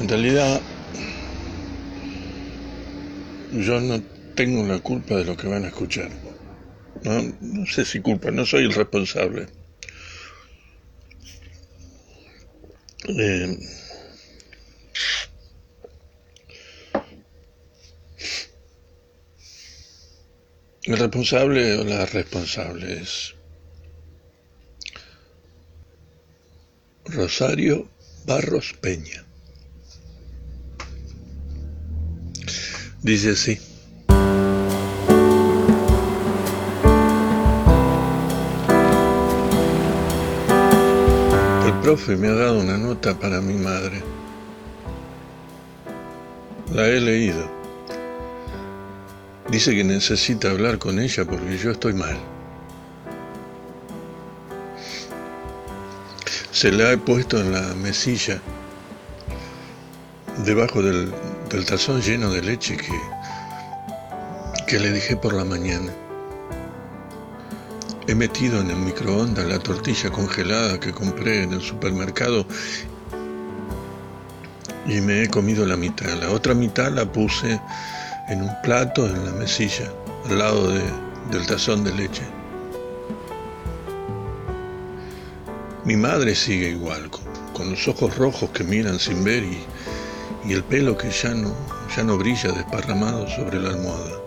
En realidad, yo no tengo la culpa de lo que van a escuchar. No, no sé si culpa, no soy el responsable. Eh, el responsable o la responsable es Rosario Barros Peña. Dice así. El profe me ha dado una nota para mi madre. La he leído. Dice que necesita hablar con ella porque yo estoy mal. Se la he puesto en la mesilla, debajo del, del tazón lleno de leche que, que le dejé por la mañana. He metido en el microondas la tortilla congelada que compré en el supermercado y me he comido la mitad. La otra mitad la puse en un plato en la mesilla, al lado de, del tazón de leche. Mi madre sigue igual, con, con los ojos rojos que miran sin ver y, y el pelo que ya no, ya no brilla desparramado sobre la almohada.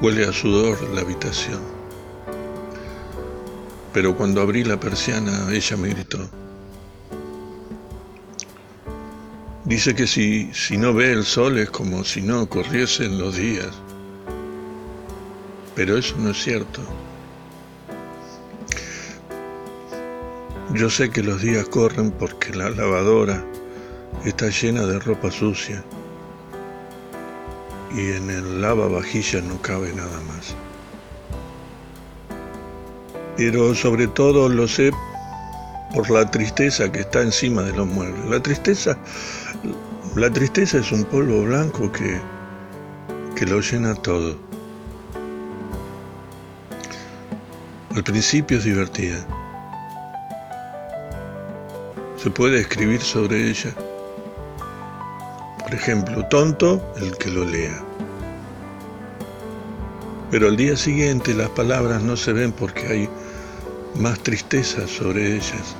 Huele a sudor la habitación. Pero cuando abrí la persiana, ella me gritó. Dice que si, si no ve el sol es como si no corriesen los días. Pero eso no es cierto. Yo sé que los días corren porque la lavadora está llena de ropa sucia y en el lavavajillas no cabe nada más. Pero sobre todo lo sé por la tristeza que está encima de los muebles. La tristeza, la tristeza es un polvo blanco que, que lo llena todo. Al principio es divertida. Se puede escribir sobre ella. Por ejemplo, tonto el que lo lea. Pero al día siguiente las palabras no se ven porque hay más tristeza sobre ellas.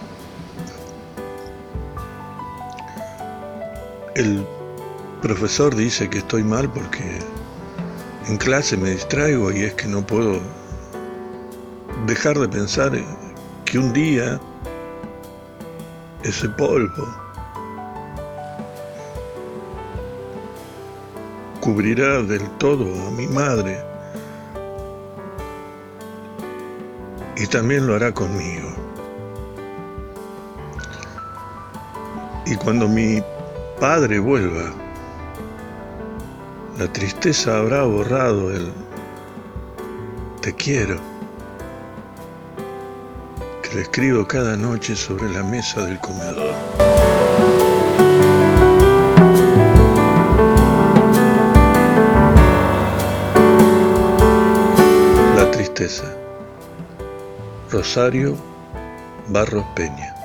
El profesor dice que estoy mal porque en clase me distraigo y es que no puedo dejar de pensar que un día ese polvo cubrirá del todo a mi madre y también lo hará conmigo. Y cuando mi padre vuelva, la tristeza habrá borrado el te quiero escribo cada noche sobre la mesa del comedor. La tristeza. Rosario Barros Peña.